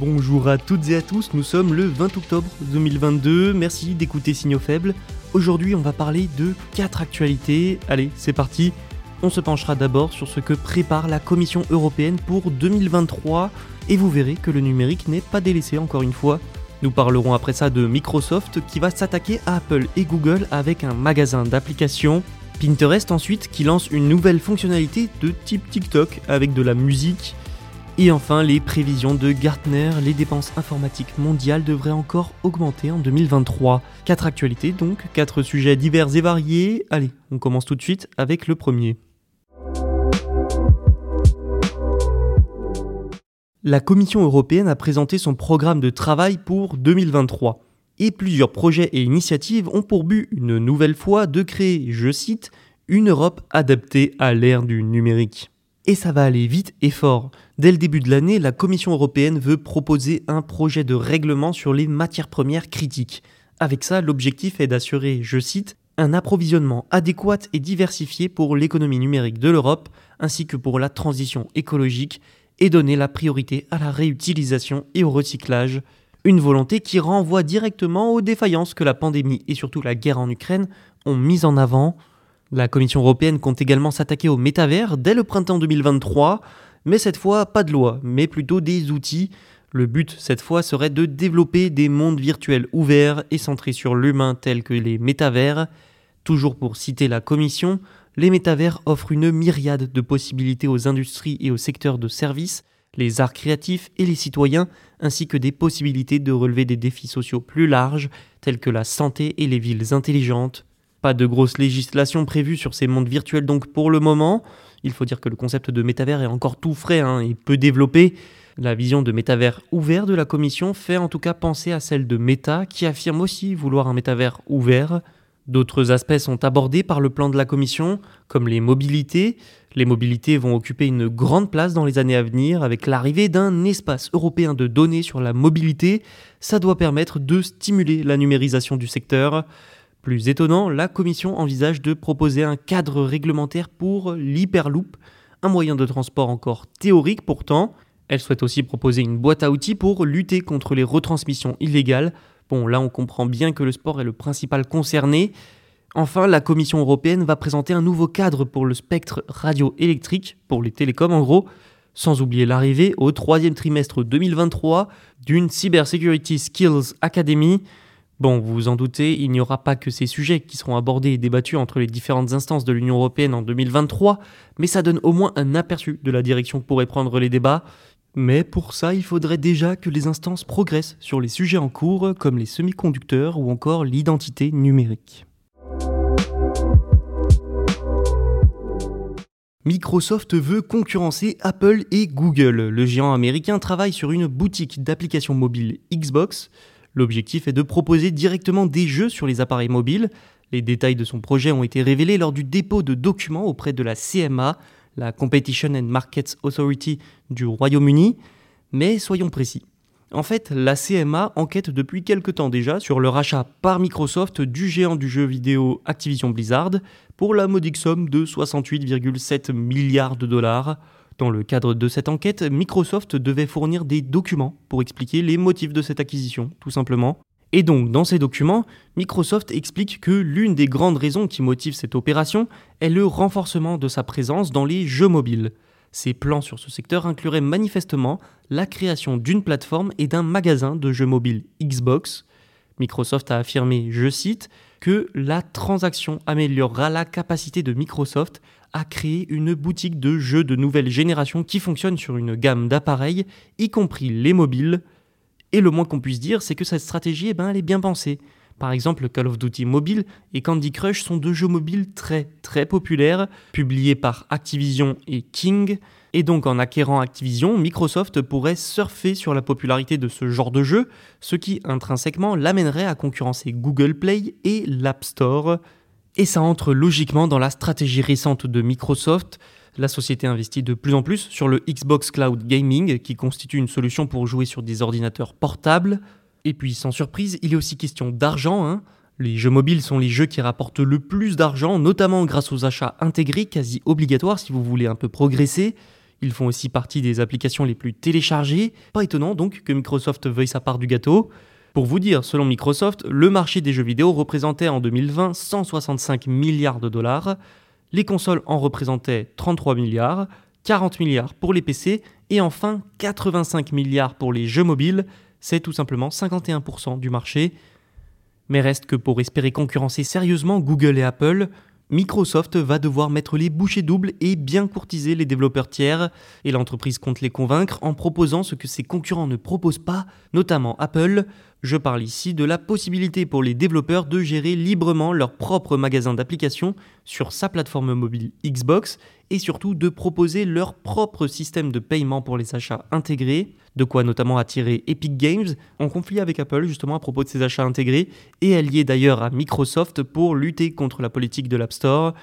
Bonjour à toutes et à tous, nous sommes le 20 octobre 2022, merci d'écouter Signaux faibles. Aujourd'hui on va parler de 4 actualités, allez c'est parti, on se penchera d'abord sur ce que prépare la Commission européenne pour 2023 et vous verrez que le numérique n'est pas délaissé encore une fois. Nous parlerons après ça de Microsoft qui va s'attaquer à Apple et Google avec un magasin d'applications. Pinterest ensuite qui lance une nouvelle fonctionnalité de type TikTok avec de la musique. Et enfin, les prévisions de Gartner, les dépenses informatiques mondiales devraient encore augmenter en 2023. Quatre actualités donc, quatre sujets divers et variés. Allez, on commence tout de suite avec le premier. La Commission européenne a présenté son programme de travail pour 2023. Et plusieurs projets et initiatives ont pour but une nouvelle fois de créer, je cite, une Europe adaptée à l'ère du numérique. Et ça va aller vite et fort. Dès le début de l'année, la Commission européenne veut proposer un projet de règlement sur les matières premières critiques. Avec ça, l'objectif est d'assurer, je cite, un approvisionnement adéquat et diversifié pour l'économie numérique de l'Europe, ainsi que pour la transition écologique et donner la priorité à la réutilisation et au recyclage. Une volonté qui renvoie directement aux défaillances que la pandémie et surtout la guerre en Ukraine ont mises en avant. La Commission européenne compte également s'attaquer au métavers dès le printemps 2023, mais cette fois pas de loi, mais plutôt des outils. Le but cette fois serait de développer des mondes virtuels ouverts et centrés sur l'humain tels que les métavers. Toujours pour citer la Commission, les métavers offrent une myriade de possibilités aux industries et aux secteurs de services, les arts créatifs et les citoyens, ainsi que des possibilités de relever des défis sociaux plus larges, tels que la santé et les villes intelligentes. Pas de grosse législation prévue sur ces mondes virtuels donc pour le moment. Il faut dire que le concept de métavers est encore tout frais hein, et peu développé. La vision de métavers ouvert de la Commission fait en tout cas penser à celle de Meta, qui affirme aussi vouloir un métavers ouvert. D'autres aspects sont abordés par le plan de la Commission, comme les mobilités. Les mobilités vont occuper une grande place dans les années à venir avec l'arrivée d'un espace européen de données sur la mobilité. Ça doit permettre de stimuler la numérisation du secteur. Plus étonnant, la Commission envisage de proposer un cadre réglementaire pour l'Hyperloop, un moyen de transport encore théorique pourtant. Elle souhaite aussi proposer une boîte à outils pour lutter contre les retransmissions illégales Bon, là on comprend bien que le sport est le principal concerné. Enfin, la Commission européenne va présenter un nouveau cadre pour le spectre radioélectrique, pour les télécoms en gros, sans oublier l'arrivée au troisième trimestre 2023 d'une Cybersecurity Skills Academy. Bon, vous vous en doutez, il n'y aura pas que ces sujets qui seront abordés et débattus entre les différentes instances de l'Union européenne en 2023, mais ça donne au moins un aperçu de la direction que pourraient prendre les débats. Mais pour ça, il faudrait déjà que les instances progressent sur les sujets en cours comme les semi-conducteurs ou encore l'identité numérique. Microsoft veut concurrencer Apple et Google. Le géant américain travaille sur une boutique d'applications mobiles Xbox. L'objectif est de proposer directement des jeux sur les appareils mobiles. Les détails de son projet ont été révélés lors du dépôt de documents auprès de la CMA, la Competition and Markets Authority du Royaume-Uni, mais soyons précis. En fait, la CMA enquête depuis quelque temps déjà sur le rachat par Microsoft du géant du jeu vidéo Activision Blizzard pour la modique somme de 68,7 milliards de dollars. Dans le cadre de cette enquête, Microsoft devait fournir des documents pour expliquer les motifs de cette acquisition, tout simplement. Et donc, dans ces documents, Microsoft explique que l'une des grandes raisons qui motivent cette opération est le renforcement de sa présence dans les jeux mobiles. Ces plans sur ce secteur incluraient manifestement la création d'une plateforme et d'un magasin de jeux mobiles Xbox. Microsoft a affirmé, je cite, que la transaction améliorera la capacité de Microsoft à créer une boutique de jeux de nouvelle génération qui fonctionne sur une gamme d'appareils, y compris les mobiles. Et le moins qu'on puisse dire, c'est que cette stratégie, eh ben, elle est bien pensée. Par exemple, Call of Duty Mobile et Candy Crush sont deux jeux mobiles très très populaires, publiés par Activision et King. Et donc en acquérant Activision, Microsoft pourrait surfer sur la popularité de ce genre de jeu, ce qui intrinsèquement l'amènerait à concurrencer Google Play et l'App Store. Et ça entre logiquement dans la stratégie récente de Microsoft. La société investit de plus en plus sur le Xbox Cloud Gaming, qui constitue une solution pour jouer sur des ordinateurs portables. Et puis, sans surprise, il est aussi question d'argent. Hein. Les jeux mobiles sont les jeux qui rapportent le plus d'argent, notamment grâce aux achats intégrés quasi obligatoires si vous voulez un peu progresser. Ils font aussi partie des applications les plus téléchargées. Pas étonnant donc que Microsoft veuille sa part du gâteau. Pour vous dire, selon Microsoft, le marché des jeux vidéo représentait en 2020 165 milliards de dollars, les consoles en représentaient 33 milliards, 40 milliards pour les PC et enfin 85 milliards pour les jeux mobiles, c'est tout simplement 51% du marché. Mais reste que pour espérer concurrencer sérieusement Google et Apple, Microsoft va devoir mettre les bouchées doubles et bien courtiser les développeurs tiers, et l'entreprise compte les convaincre en proposant ce que ses concurrents ne proposent pas, notamment Apple. Je parle ici de la possibilité pour les développeurs de gérer librement leur propre magasin d'applications sur sa plateforme mobile Xbox et surtout de proposer leur propre système de paiement pour les achats intégrés, de quoi notamment attirer Epic Games en conflit avec Apple justement à propos de ces achats intégrés et allié d'ailleurs à Microsoft pour lutter contre la politique de l'App Store.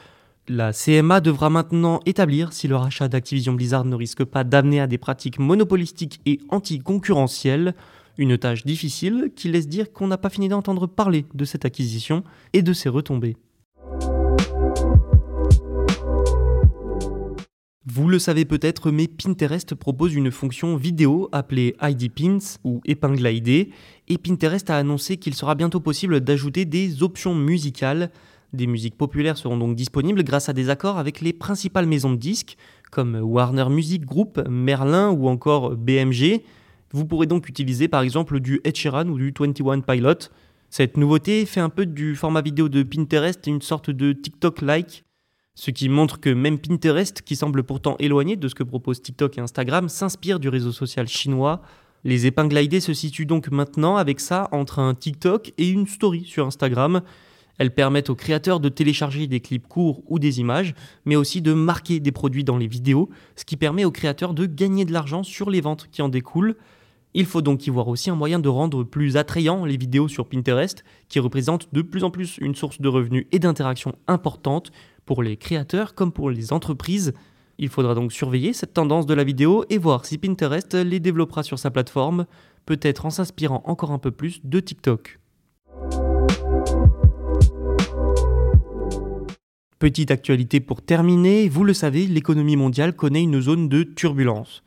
La CMA devra maintenant établir si le rachat d'Activision Blizzard ne risque pas d'amener à des pratiques monopolistiques et anticoncurrentielles, une tâche difficile qui laisse dire qu'on n'a pas fini d'entendre parler de cette acquisition et de ses retombées. Vous le savez peut-être, mais Pinterest propose une fonction vidéo appelée ID Pins ou épingle à idées, et Pinterest a annoncé qu'il sera bientôt possible d'ajouter des options musicales. Des musiques populaires seront donc disponibles grâce à des accords avec les principales maisons de disques, comme Warner Music Group, Merlin ou encore BMG. Vous pourrez donc utiliser par exemple du Ed ou du 21 Pilot. Cette nouveauté fait un peu du format vidéo de Pinterest une sorte de TikTok-like, ce qui montre que même Pinterest, qui semble pourtant éloigné de ce que proposent TikTok et Instagram, s'inspire du réseau social chinois. Les épingles à se situent donc maintenant avec ça entre un TikTok et une story sur Instagram. Elles permettent aux créateurs de télécharger des clips courts ou des images, mais aussi de marquer des produits dans les vidéos, ce qui permet aux créateurs de gagner de l'argent sur les ventes qui en découlent. Il faut donc y voir aussi un moyen de rendre plus attrayant les vidéos sur Pinterest, qui représentent de plus en plus une source de revenus et d'interaction importante pour les créateurs comme pour les entreprises. Il faudra donc surveiller cette tendance de la vidéo et voir si Pinterest les développera sur sa plateforme, peut-être en s'inspirant encore un peu plus de TikTok. Petite actualité pour terminer, vous le savez, l'économie mondiale connaît une zone de turbulence.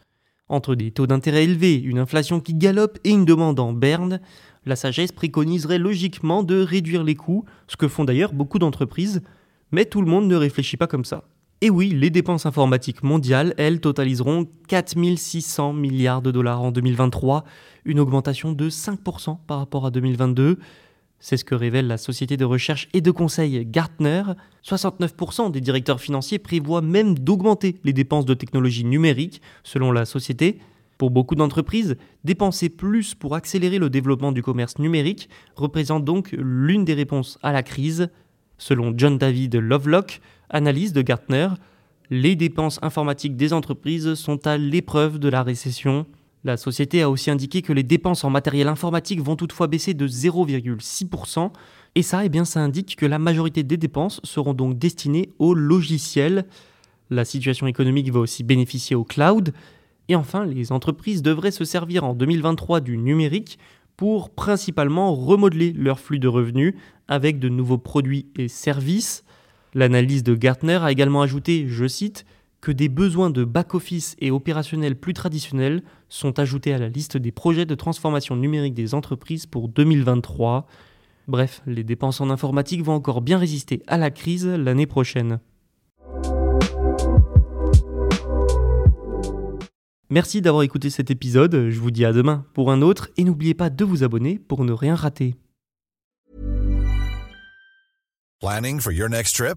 Entre des taux d'intérêt élevés, une inflation qui galope et une demande en berne, la sagesse préconiserait logiquement de réduire les coûts, ce que font d'ailleurs beaucoup d'entreprises, mais tout le monde ne réfléchit pas comme ça. Et oui, les dépenses informatiques mondiales, elles, totaliseront 4600 milliards de dollars en 2023, une augmentation de 5% par rapport à 2022. C'est ce que révèle la société de recherche et de conseil Gartner. 69% des directeurs financiers prévoient même d'augmenter les dépenses de technologie numérique, selon la société. Pour beaucoup d'entreprises, dépenser plus pour accélérer le développement du commerce numérique représente donc l'une des réponses à la crise. Selon John David Lovelock, analyse de Gartner, les dépenses informatiques des entreprises sont à l'épreuve de la récession. La société a aussi indiqué que les dépenses en matériel informatique vont toutefois baisser de 0,6%, et ça, eh bien, ça indique que la majorité des dépenses seront donc destinées aux logiciels. La situation économique va aussi bénéficier au cloud, et enfin, les entreprises devraient se servir en 2023 du numérique pour principalement remodeler leur flux de revenus avec de nouveaux produits et services. L'analyse de Gartner a également ajouté, je cite, que des besoins de back-office et opérationnels plus traditionnels sont ajoutés à la liste des projets de transformation numérique des entreprises pour 2023. Bref, les dépenses en informatique vont encore bien résister à la crise l'année prochaine. Merci d'avoir écouté cet épisode, je vous dis à demain pour un autre et n'oubliez pas de vous abonner pour ne rien rater. Planning for your next trip?